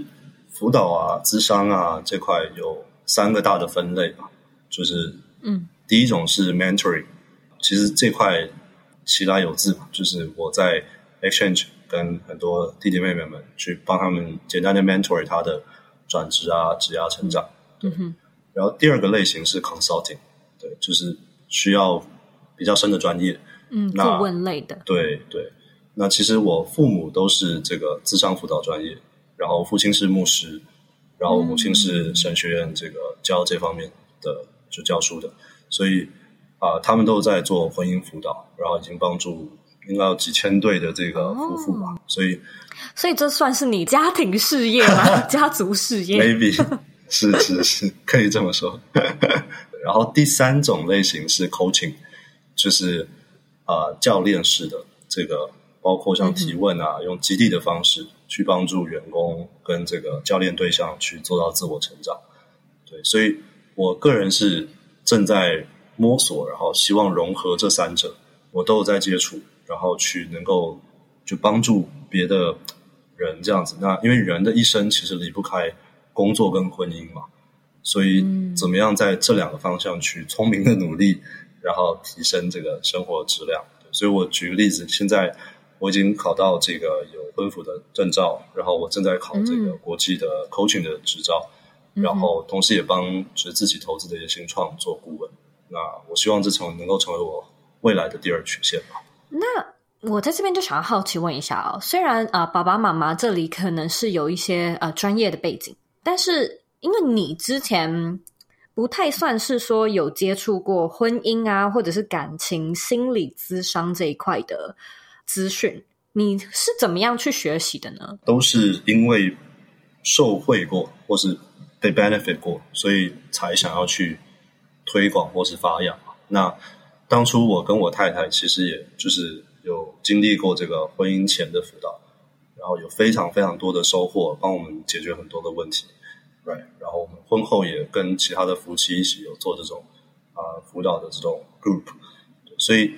Speaker 2: 辅导啊、咨商啊这块有三个大的分类吧。就是嗯，第一种是 mentoring，其实这块其来有自，就是我在 exchange 跟很多弟弟妹妹们去帮他们简单的 mentor 他的转职啊、职涯成长。嗯哼。然后第二个类型是 consulting，对，就是需要比较深的专业，
Speaker 3: 嗯，顾问类的。
Speaker 2: 对对。那其实我父母都是这个智商辅导专业，然后父亲是牧师，然后母亲是神学院这个教这方面的就教书的，所以啊、呃，他们都在做婚姻辅导，然后已经帮助应该有几千对的这个夫妇吧，哦、所以
Speaker 3: 所以这算是你家庭事业吗？家族事业
Speaker 2: ？Maybe 是是是，可以这么说。然后第三种类型是 coaching，就是啊、呃、教练式的这个。包括像提问啊，嗯、用激励的方式去帮助员工跟这个教练对象去做到自我成长。对，所以我个人是正在摸索，然后希望融合这三者，我都有在接触，然后去能够就帮助别的人这样子。那因为人的一生其实离不开工作跟婚姻嘛，所以怎么样在这两个方向去聪明的努力，然后提升这个生活质量。所以我举个例子，现在。我已经考到这个有婚辅的证照，然后我正在考这个国际的 coaching 的执照，嗯、然后同时也帮就是自己投资的一些新创做顾问。那我希望这成能够成为我未来的第二曲线吧。
Speaker 3: 那我在这边就想要好奇问一下哦，虽然啊、呃、爸爸妈妈这里可能是有一些呃专业的背景，但是因为你之前不太算是说有接触过婚姻啊，或者是感情心理咨商这一块的。资讯，你是怎么样去学习的呢？
Speaker 2: 都是因为受惠过，或是被 benefit 过，所以才想要去推广或是发扬。那当初我跟我太太其实也就是有经历过这个婚姻前的辅导，然后有非常非常多的收获，帮我们解决很多的问题。Right，然后我们婚后也跟其他的夫妻一起有做这种啊、呃、辅导的这种 group，所以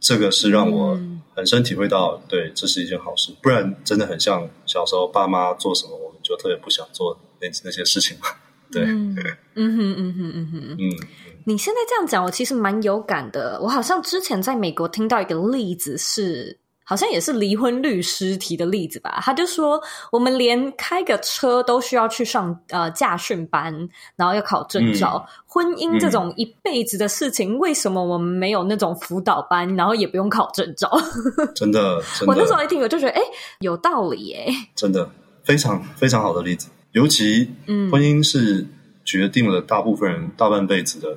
Speaker 2: 这个是让我。很深体会到，对，这是一件好事，不然真的很像小时候爸妈做什么，我们就特别不想做那那些事情嘛。对，嗯哼嗯哼嗯哼嗯哼嗯。
Speaker 3: 你现在这样讲，我其实蛮有感的。我好像之前在美国听到一个例子是。好像也是离婚律师提的例子吧，他就说我们连开个车都需要去上呃驾训班，然后要考证照。嗯、婚姻这种一辈子的事情，嗯、为什么我们没有那种辅导班，然后也不用考证照？
Speaker 2: 真的，真的，
Speaker 3: 我那时候一听我就觉得，哎，有道理哎，
Speaker 2: 真的非常非常好的例子。尤其，嗯，婚姻是决定了大部分人大半辈子的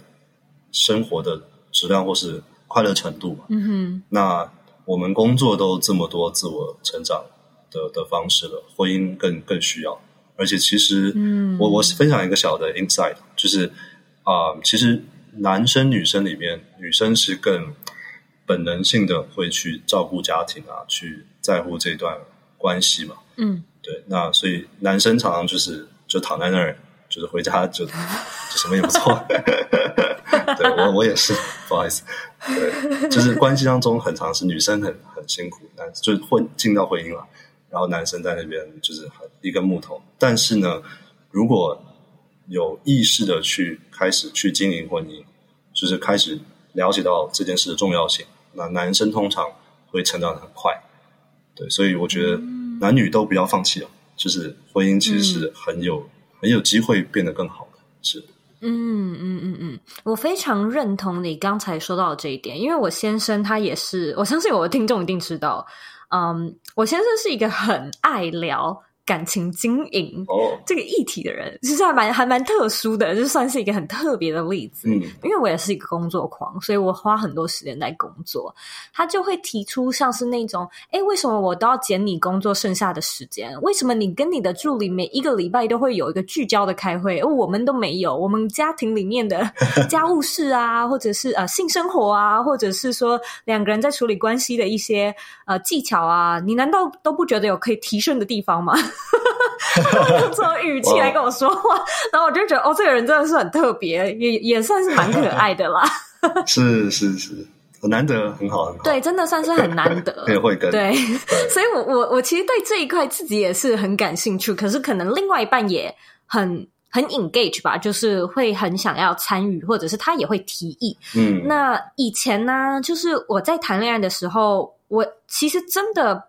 Speaker 2: 生活的质量或是快乐程度。嗯哼，那。我们工作都这么多自我成长的的方式了，婚姻更更需要。而且其实，嗯，我我分享一个小的 insight，就是啊、呃，其实男生女生里面，女生是更本能性的会去照顾家庭啊，去在乎这段关系嘛。嗯，对。那所以男生常常就是就躺在那儿，就是回家就 就什么也不做。对我我也是，不好意思。对，就是关系当中很常是女生很很辛苦，男就是婚进到婚姻了，然后男生在那边就是很一根木头。但是呢，如果有意识的去开始去经营婚姻，就是开始了解到这件事的重要性，那男生通常会成长的很快。对，所以我觉得男女都不要放弃了，就是婚姻其实是很有、嗯、很有机会变得更好的，是。
Speaker 3: 嗯嗯嗯嗯，我非常认同你刚才说到的这一点，因为我先生他也是，我相信我的听众一定知道，嗯，我先生是一个很爱聊感情经营这个议题的人，其实还蛮还蛮特殊的，就算是一个很特别的例子。嗯，因为我也是一个工作狂，所以我花很多时间在工作。他就会提出像是那种，哎，为什么我都要减你工作剩下的时间？为什么你跟你的助理每一个礼拜都会有一个聚焦的开会，而我们都没有？我们家庭里面的 家务事啊，或者是呃性生活啊，或者是说两个人在处理关系的一些呃技巧啊，你难道都不觉得有可以提升的地方吗？用这种语气来跟我说话 然后我就觉得哦，这个人真的是很特别，也也算是蛮可爱的啦。
Speaker 2: 是 是是，很难得，很好很好。
Speaker 3: 对，真的算是很难得。
Speaker 2: 也会跟，
Speaker 3: 对所以我我我其实对这一块自己也是很感兴趣，可是可能另外一半也很很 engage 吧，就是会很想要参与，或者是他也会提议。
Speaker 2: 嗯，
Speaker 3: 那以前呢，就是我在谈恋爱的时候，我其实真的。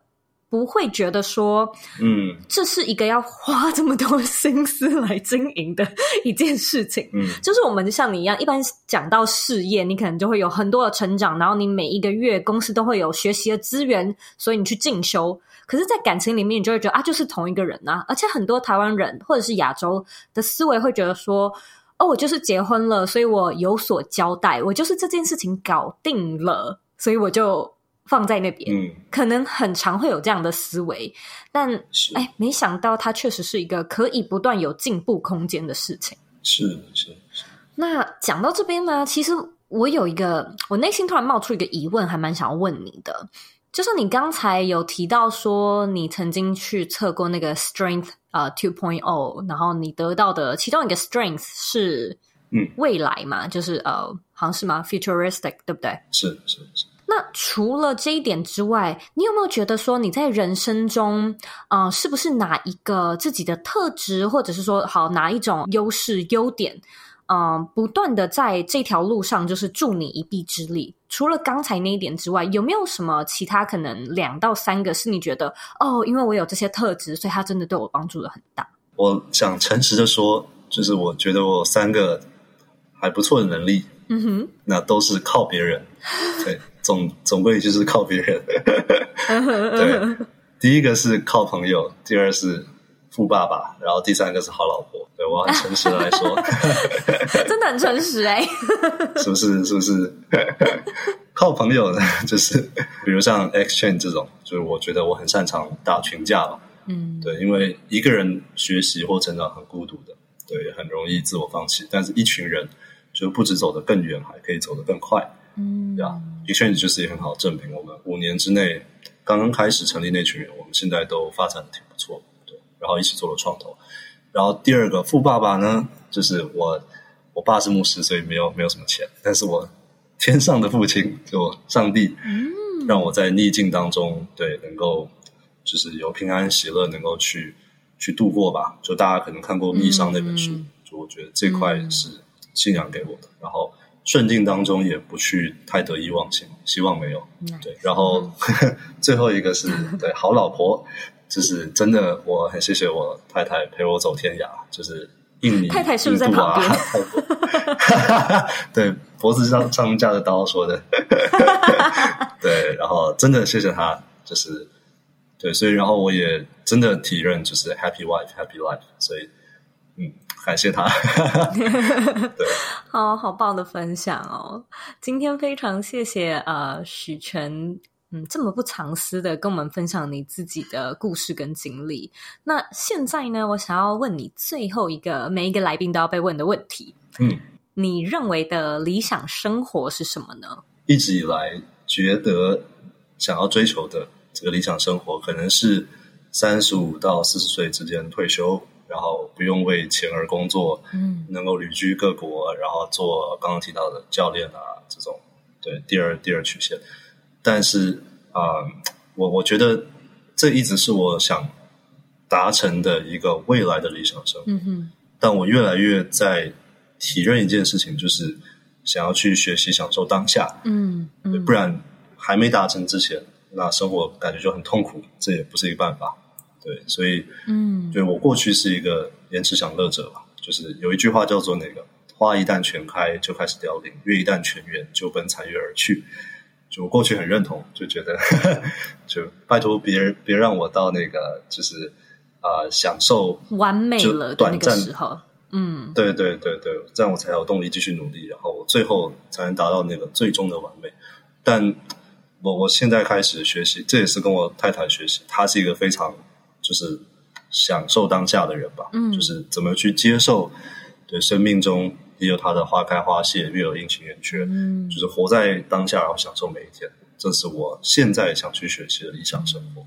Speaker 3: 不会觉得说，嗯，这是一个要花这么多心思来经营的一件事情。嗯，就是我们像你一样，一般讲到事业，你可能就会有很多的成长，然后你每一个月公司都会有学习的资源，所以你去进修。可是，在感情里面，你就会觉得啊，就是同一个人啊。而且很多台湾人或者是亚洲的思维会觉得说，哦，我就是结婚了，所以我有所交代，我就是这件事情搞定了，所以我就。放在那边，嗯，可能很常会有这样的思维，但哎，没想到它确实是一个可以不断有进步空间的事情。
Speaker 2: 是是是。
Speaker 3: 那讲到这边呢，其实我有一个，我内心突然冒出一个疑问，还蛮想要问你的，就是你刚才有提到说，你曾经去测过那个 Strength 呃 Two Point O，然后你得到的其中一个 Strength 是嗯未来嘛，嗯、就是呃好像是吗？Futuristic 对不对？
Speaker 2: 是是是。
Speaker 3: 那除了这一点之外，你有没有觉得说你在人生中，啊、呃，是不是哪一个自己的特质，或者是说好哪一种优势、优点，嗯、不断的在这条路上就是助你一臂之力？除了刚才那一点之外，有没有什么其他可能两到三个是你觉得哦，因为我有这些特质，所以他真的对我帮助的很大？
Speaker 2: 我想诚实的说，就是我觉得我三个还不错的能力，嗯哼，那都是靠别人，对。总总归就是靠别人，对，第一个是靠朋友，第二是富爸爸，然后第三个是好老婆。对，我很诚实的来说，
Speaker 3: 真的很诚实哎，
Speaker 2: 是不是？是不是？靠朋友呢，就是比如像 Exchange 这种，就是我觉得我很擅长打群架吧，嗯，对，因为一个人学习或成长很孤独的，对，很容易自我放弃，但是一群人就不止走得更远，还可以走得更快。嗯，呀，Exchange 就是一个很好的证明。我们五年之内刚刚开始成立那群人，我们现在都发展的挺不错，对。然后一起做了创投。然后第二个富爸爸呢，就是我，我爸是牧师，所以没有没有什么钱。但是我天上的父亲，就上帝，嗯，让我在逆境当中，对，能够就是有平安喜乐，能够去去度过吧。就大家可能看过《密商》那本书，嗯，就我觉得这块是信仰给我的。然后。顺境当中也不去太得意忘形，希望没有。对，然后、嗯、最后一个是对好老婆，就是真的，我很谢谢我太太陪我走天涯，就是印尼、太太是不是在旁边？泰 国对，脖子上上架着刀说的。对，然后真的谢谢她，就是对，所以然后我也真的体认就是 happy wife happy life，所以嗯。感谢他，对，
Speaker 3: 好好棒的分享哦！今天非常谢谢呃许晨，嗯，这么不藏私的跟我们分享你自己的故事跟经历。那现在呢，我想要问你最后一个，每一个来宾都要被问的问题，嗯，你认为的理想生活是什么呢？
Speaker 2: 一直以来觉得想要追求的这个理想生活，可能是三十五到四十岁之间退休。然后不用为钱而工作，嗯，能够旅居各国，然后做刚刚提到的教练啊，这种对第二第二曲线。但是啊、呃，我我觉得这一直是我想达成的一个未来的理想生活。嗯哼。但我越来越在体认一件事情，就是想要去学习享受当下。嗯嗯。不然还没达成之前，那生活感觉就很痛苦，这也不是一个办法。对，所以，嗯，对，我过去是一个延迟享乐者吧，就是有一句话叫做那个“花一旦全开就开始凋零，月一旦全圆就奔残月而去”，就我过去很认同，就觉得就拜托别人别让我到那个就是啊、呃、享受
Speaker 3: 完美了短暂的时候，嗯，
Speaker 2: 对对对对，这样我才有动力继续努力，然后最后才能达到那个最终的完美。但我我现在开始学习，这也是跟我太太学习，她是一个非常。就是享受当下的人吧，嗯，就是怎么去接受，对，生命中也有它的花开花谢，月有阴晴圆缺，嗯，就是活在当下，然后享受每一天，这是我现在想去学习的理想生活。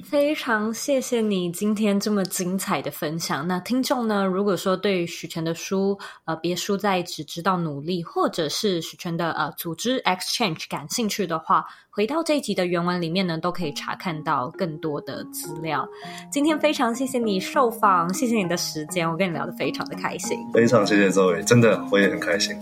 Speaker 1: 非常谢谢你今天这么精彩的分享。那听众呢，如果说对许晨的书，呃，别输在只知道努力，或者是许晨的呃组织 Exchange 感兴趣的话，回到这一集的原文里面呢，都可以查看到更多的资料。今天非常谢谢你受访，谢谢你的时间，我跟你聊得非常的开心。
Speaker 2: 非常谢谢 Zoe，真的我也很开心。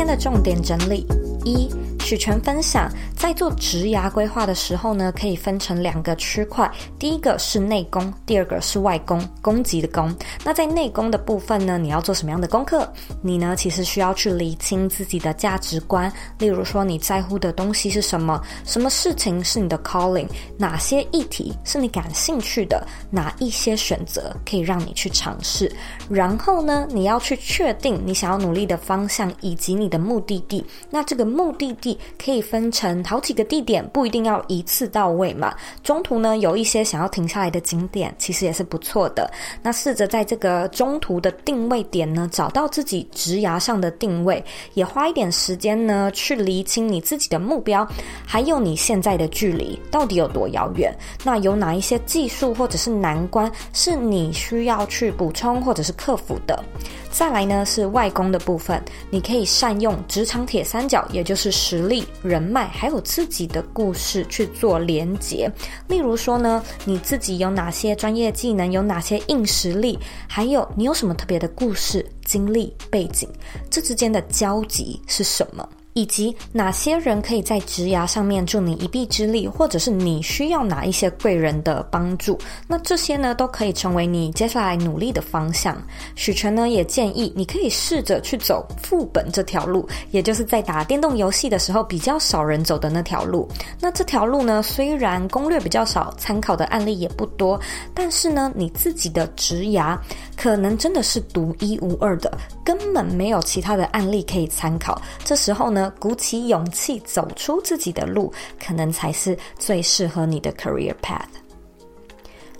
Speaker 1: 今天的重点整理一。许全分享，在做职涯规划的时候呢，可以分成两个区块，第一个是内功，第二个是外功，攻击的攻。那在内功的部分呢，你要做什么样的功课？你呢，其实需要去厘清自己的价值观，例如说你在乎的东西是什么，什么事情是你的 calling，哪些议题是你感兴趣的，哪一些选择可以让你去尝试。然后呢，你要去确定你想要努力的方向以及你的目的地。那这个目的地。可以分成好几个地点，不一定要一次到位嘛。中途呢，有一些想要停下来的景点，其实也是不错的。那试着在这个中途的定位点呢，找到自己职涯上的定位，也花一点时间呢，去厘清你自己的目标，还有你现在的距离到底有多遥远。那有哪一些技术或者是难关是你需要去补充或者是克服的？再来呢，是外功的部分，你可以善用职场铁三角，也就是实力、人脉，还有自己的故事去做连接。例如说呢，你自己有哪些专业技能，有哪些硬实力，还有你有什么特别的故事、经历、背景，这之间的交集是什么？以及哪些人可以在职涯上面助你一臂之力，或者是你需要哪一些贵人的帮助？那这些呢，都可以成为你接下来努力的方向。许晨呢，也建议你可以试着去走副本这条路，也就是在打电动游戏的时候比较少人走的那条路。那这条路呢，虽然攻略比较少，参考的案例也不多，但是呢，你自己的职涯可能真的是独一无二的，根本没有其他的案例可以参考。这时候呢，鼓起勇气走出自己的路，可能才是最适合你的 career path。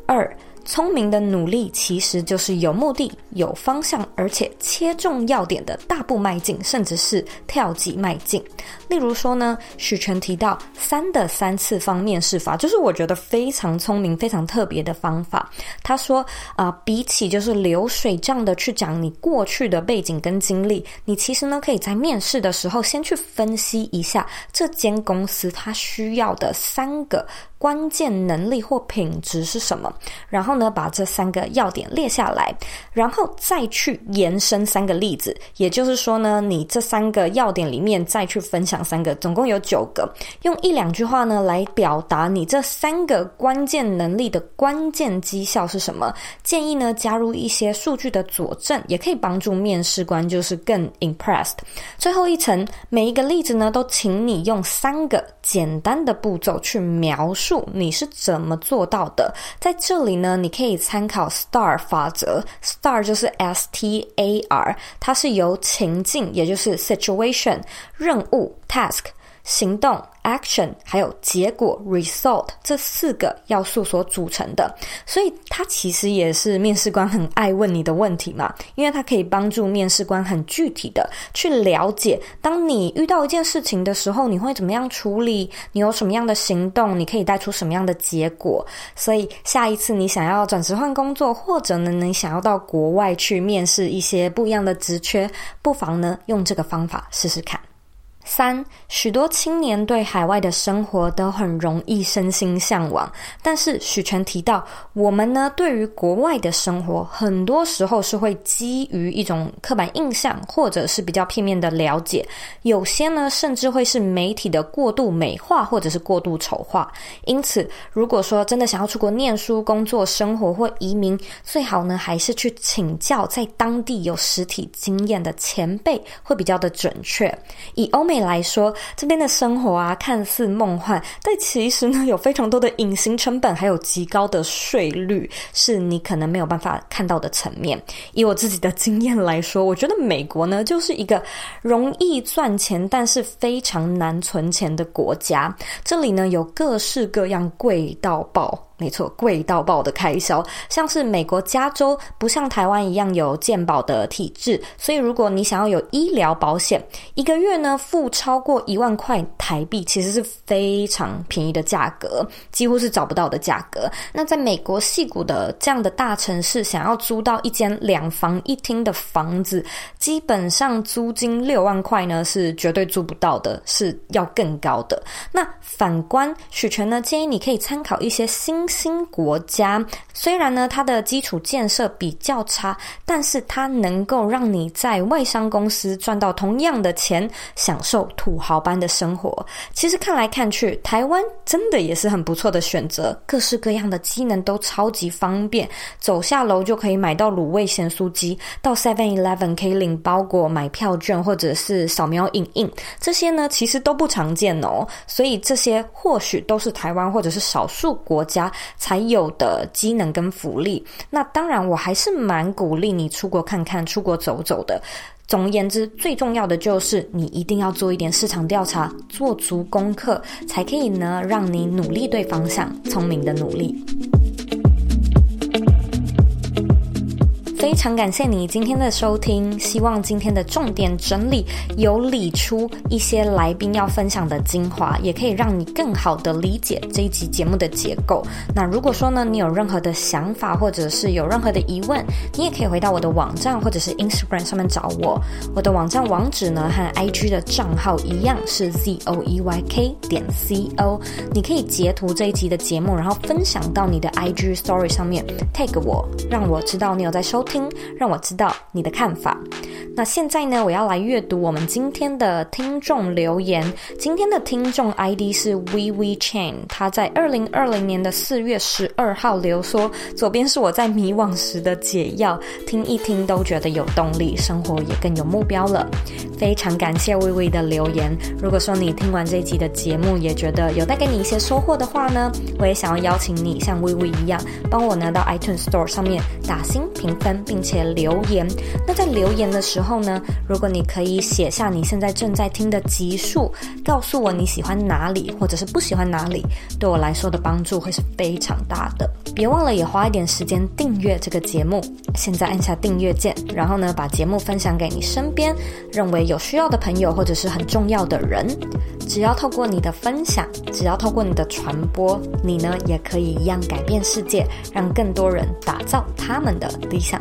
Speaker 1: 二。聪明的努力其实就是有目的、有方向，而且切中要点的大步迈进，甚至是跳级迈进。例如说呢，许晨提到三的三次方面试法，就是我觉得非常聪明、非常特别的方法。他说啊、比起就是流水账的去讲你过去的背景跟经历，你其实呢可以在面试的时候先去分析一下这间公司它需要的三个。关键能力或品质是什么？然后呢，把这三个要点列下来，然后再去延伸三个例子。也就是说呢，你这三个要点里面再去分享三个，总共有九个，用一两句话呢来表达你这三个关键能力的关键绩效是什么。建议呢加入一些数据的佐证，也可以帮助面试官就是更 impressed。最后一层，每一个例子呢都请你用三个简单的步骤去描述。你是怎么做到的？在这里呢，你可以参考 STAR 法则，STAR 就是 S T A R，它是由情境，也就是 situation、任务 task、行动。action 还有结果 result 这四个要素所组成的，所以它其实也是面试官很爱问你的问题嘛，因为它可以帮助面试官很具体的去了解，当你遇到一件事情的时候，你会怎么样处理？你有什么样的行动？你可以带出什么样的结果？所以下一次你想要转职换工作，或者呢，你想要到国外去面试一些不一样的职缺，不妨呢用这个方法试试看。三，许多青年对海外的生活都很容易身心向往，但是许诠提到，我们呢对于国外的生活，很多时候是会基于一种刻板印象，或者是比较片面的了解，有些呢甚至会是媒体的过度美化，或者是过度丑化。因此，如果说真的想要出国念书、工作、生活或移民，最好呢还是去请教在当地有实体经验的前辈，会比较的准确。以欧美。来说，这边的生活啊，看似梦幻，但其实呢，有非常多的隐形成本，还有极高的税率，是你可能没有办法看到的层面。以我自己的经验来说，我觉得美国呢，就是一个容易赚钱，但是非常难存钱的国家。这里呢，有各式各样贵到爆。没错，贵到爆的开销，像是美国加州不像台湾一样有健保的体制，所以如果你想要有医疗保险，一个月呢付超过一万块台币，其实是非常便宜的价格，几乎是找不到的价格。那在美国戏谷的这样的大城市，想要租到一间两房一厅的房子，基本上租金六万块呢是绝对租不到的，是要更高的。那反观许诠呢，建议你可以参考一些新新国家，虽然呢，它的基础建设比较差，但是它能够让你在外商公司赚到同样的钱，享受土豪般的生活。其实看来看去，台湾真的也是很不错的选择，各式各样的机能都超级方便，走下楼就可以买到卤味咸酥鸡，到 Seven Eleven 可以领包裹、买票券或者是扫描影印，这些呢其实都不常见哦，所以这些或许都是台湾或者是少数国家。才有的机能跟福利，那当然我还是蛮鼓励你出国看看、出国走走的。总而言之，最重要的就是你一定要做一点市场调查，做足功课，才可以呢让你努力对方向，聪明的努力。非常感谢你今天的收听，希望今天的重点整理有理出一些来宾要分享的精华，也可以让你更好的理解这一集节目的结构。那如果说呢，你有任何的想法，或者是有任何的疑问，你也可以回到我的网站或者是 Instagram 上面找我。我的网站网址呢和 IG 的账号一样是 zoeyk 点 co。你可以截图这一集的节目，然后分享到你的 IG Story 上面，tag 我，让我知道你有在收听。让我知道你的看法。那现在呢，我要来阅读我们今天的听众留言。今天的听众 ID 是 WeWe Chain，他在二零二零年的四月十二号留说：“左边是我在迷惘时的解药，听一听都觉得有动力，生活也更有目标了。”非常感谢 WeWe 的留言。如果说你听完这一集的节目也觉得有带给你一些收获的话呢，我也想要邀请你像 WeWe 一样，帮我拿到 iTunes Store 上面打星评分并且留言。那在留言的时候呢，如果你可以写下你现在正在听的集数，告诉我你喜欢哪里，或者是不喜欢哪里，对我来说的帮助会是非常大的。别忘了也花一点时间订阅这个节目。现在按下订阅键，然后呢，把节目分享给你身边认为有需要的朋友，或者是很重要的人。只要透过你的分享，只要透过你的传播，你呢也可以一样改变世界，让更多人打造他们的理想